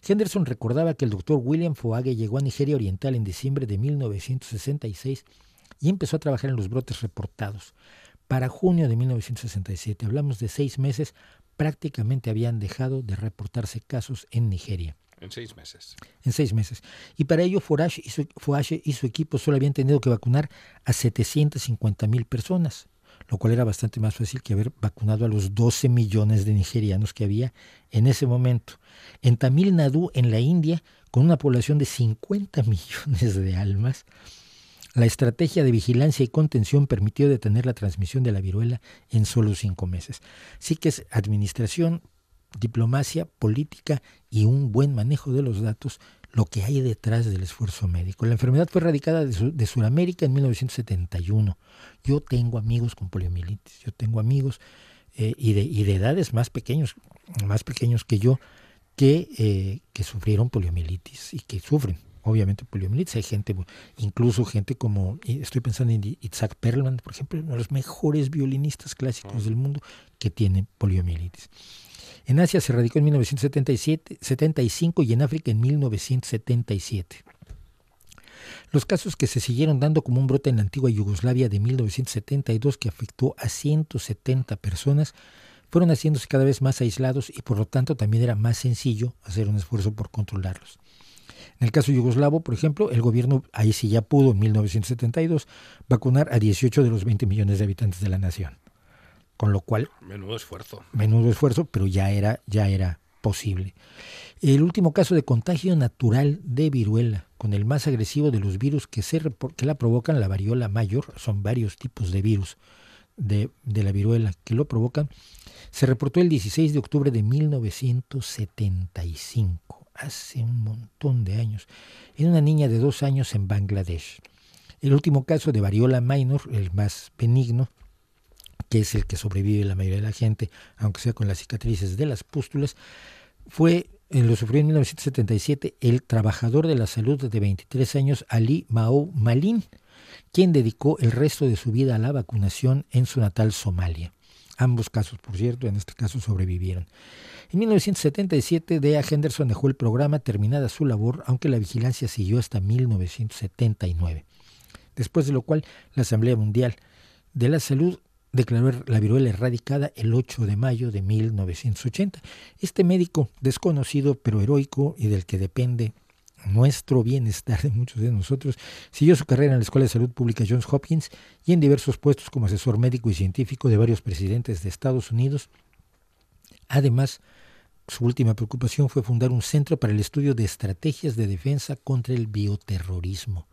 Henderson recordaba que el doctor William Foage llegó a Nigeria Oriental en diciembre de 1966 y empezó a trabajar en los brotes reportados. Para junio de 1967, hablamos de seis meses, prácticamente habían dejado de reportarse casos en Nigeria. En seis meses. En seis meses. Y para ello Forage y su, y su equipo solo habían tenido que vacunar a 750 mil personas, lo cual era bastante más fácil que haber vacunado a los 12 millones de nigerianos que había en ese momento. En Tamil Nadu, en la India, con una población de 50 millones de almas, la estrategia de vigilancia y contención permitió detener la transmisión de la viruela en solo cinco meses. Sí que es administración, diplomacia, política y un buen manejo de los datos lo que hay detrás del esfuerzo médico. La enfermedad fue erradicada de, Sudamérica en 1971. Yo tengo amigos con poliomielitis, yo tengo amigos eh, y, de, y, de, edades más pequeños, más pequeños que yo, que, eh, que sufrieron poliomielitis y que sufren obviamente poliomielitis. Hay gente, incluso gente como, estoy pensando en Isaac Perlman, por ejemplo, uno de los mejores violinistas clásicos del mundo, que tiene poliomielitis. En Asia se radicó en 1975 y en África en 1977. Los casos que se siguieron dando como un brote en la antigua Yugoslavia de 1972 que afectó a 170 personas fueron haciéndose cada vez más aislados y por lo tanto también era más sencillo hacer un esfuerzo por controlarlos. En el caso yugoslavo, por ejemplo, el gobierno ahí sí ya pudo en 1972 vacunar a 18 de los 20 millones de habitantes de la nación con lo cual menudo esfuerzo. menudo esfuerzo pero ya era ya era posible. El último caso de contagio natural de viruela con el más agresivo de los virus que se que la provocan la variola mayor son varios tipos de virus de, de la viruela que lo provocan se reportó el 16 de octubre de 1975 hace un montón de años en una niña de dos años en Bangladesh. El último caso de variola minor el más benigno que es el que sobrevive la mayoría de la gente, aunque sea con las cicatrices de las pústulas, fue, en lo sufrió en 1977 el trabajador de la salud de 23 años Ali Mao Malin, quien dedicó el resto de su vida a la vacunación en su natal Somalia. Ambos casos, por cierto, en este caso sobrevivieron. En 1977, Dea Henderson dejó el programa terminada su labor, aunque la vigilancia siguió hasta 1979. Después de lo cual, la Asamblea Mundial de la Salud declaró la viruela erradicada el 8 de mayo de 1980. Este médico desconocido pero heroico y del que depende nuestro bienestar de muchos de nosotros, siguió su carrera en la Escuela de Salud Pública Johns Hopkins y en diversos puestos como asesor médico y científico de varios presidentes de Estados Unidos. Además, su última preocupación fue fundar un centro para el estudio de estrategias de defensa contra el bioterrorismo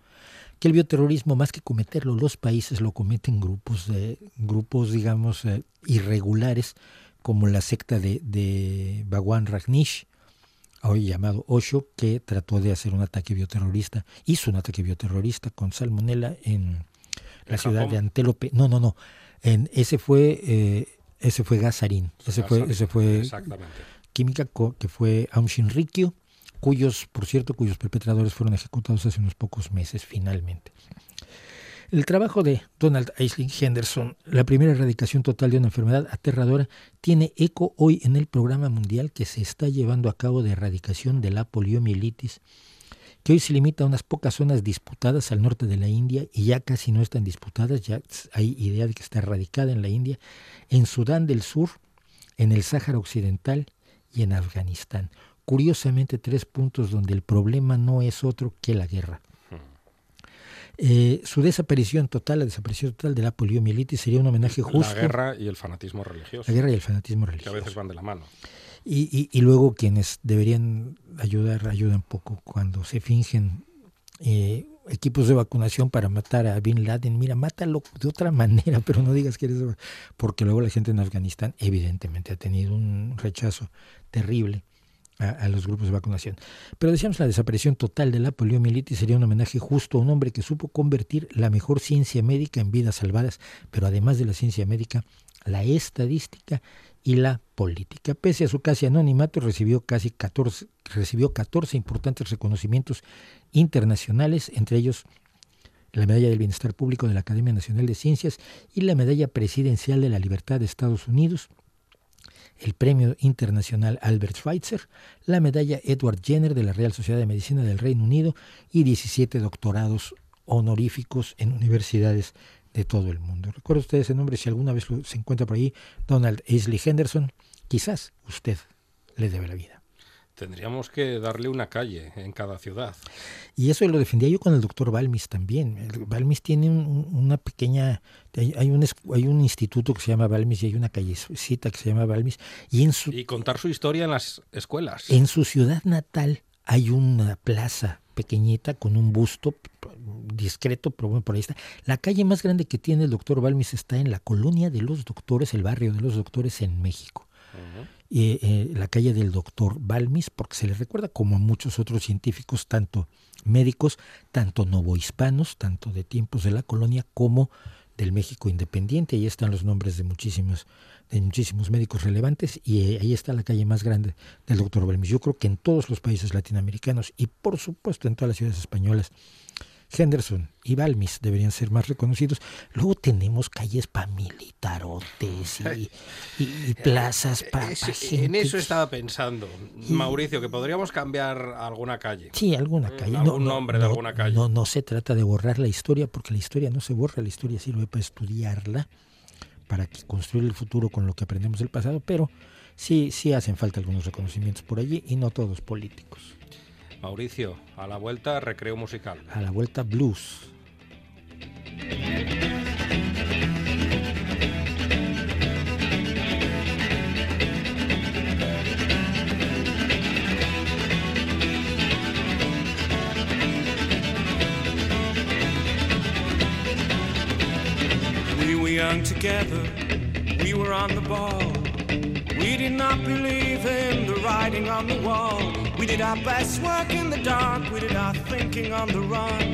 que el bioterrorismo, más que cometerlo los países, lo cometen grupos, de, grupos digamos, eh, irregulares, como la secta de, de Bhagwan Rajneesh, hoy llamado Osho, que trató de hacer un ataque bioterrorista, hizo un ataque bioterrorista con salmonella en la ciudad de Antelope. No, no, no. En, ese fue eh, ese fue Gazarín. Ese fue, ese fue química que fue Aum Shinrikyo cuyos, por cierto, cuyos perpetradores fueron ejecutados hace unos pocos meses finalmente. El trabajo de Donald Aisling Henderson, la primera erradicación total de una enfermedad aterradora, tiene eco hoy en el programa mundial que se está llevando a cabo de erradicación de la poliomielitis, que hoy se limita a unas pocas zonas disputadas al norte de la India y ya casi no están disputadas, ya hay idea de que está radicada en la India, en Sudán del Sur, en el Sáhara Occidental y en Afganistán. Curiosamente, tres puntos donde el problema no es otro que la guerra. Eh, su desaparición total, la desaparición total de la poliomielitis sería un homenaje justo. La guerra y el fanatismo religioso. La guerra y el fanatismo religioso. Que a veces van de la mano. Y, y, luego quienes deberían ayudar, ayudan poco cuando se fingen eh, equipos de vacunación para matar a Bin Laden. Mira, mátalo de otra manera, pero no digas que eres... Porque luego la gente en Afganistán evidentemente ha tenido un rechazo terrible a, los grupos de vacunación. Pero decíamos, la desaparición total de la poliomielitis sería un homenaje justo a un hombre que supo convertir la mejor ciencia médica en vidas salvadas, pero además de la ciencia médica, la estadística y la política. Pese a su casi anonimato, recibió casi 14, recibió 14 importantes reconocimientos internacionales, entre ellos la Medalla del Bienestar Público de la Academia Nacional de Ciencias y la Medalla Presidencial de la Libertad de Estados Unidos, el Premio Internacional Albert Schweitzer, la Medalla Edward Jenner de la Real Sociedad de Medicina del Reino Unido y 17 doctorados honoríficos en universidades de todo el mundo. Recuerda usted ese nombre, si alguna vez se encuentra por ahí, Donald Aisley Henderson, quizás usted le debe la vida. Tendríamos que darle una calle en cada ciudad. Y eso lo defendía yo con el doctor Balmis también. Balmis tiene una pequeña, hay un, hay un instituto que se llama Balmis y hay una callecita que se llama Balmis. Y, en su, y contar su historia en las escuelas. En su ciudad natal hay una plaza pequeñita con un busto discreto, pero bueno, por ahí está. La calle más grande que tiene el doctor Balmis está en la colonia de los doctores, el barrio de los doctores en México. Eh, la calle del doctor Balmis, porque se le recuerda como a muchos otros científicos, tanto médicos, tanto novohispanos, tanto de tiempos de la colonia como del México independiente. Ahí están los nombres de muchísimos, de muchísimos médicos relevantes y eh, ahí está la calle más grande del doctor Balmis. Yo creo que en todos los países latinoamericanos y por supuesto en todas las ciudades españolas Henderson y Balmis deberían ser más reconocidos. Luego tenemos calles para militarotes y, plazas para. En eso estaba pensando, Mauricio, que podríamos cambiar alguna calle. Sí, alguna calle. Algún nombre de alguna calle. No, no se trata de borrar la historia, porque la historia no se borra, la historia sirve para estudiarla, para construir el futuro con lo que aprendemos del pasado, pero sí, sí hacen falta algunos reconocimientos por allí y no todos políticos. Mauricio, a la vuelta recreo musical. A la vuelta blues. We were young together, we were on the ball. We did not believe writing on the wall. We did our best work in the dark, we did our thinking on the run.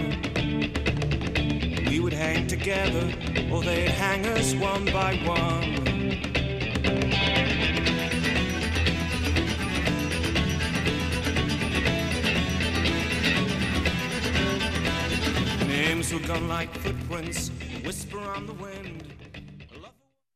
We would hang together, or they'd hang us one by one. Names were gone like footprints, whisper on the wind.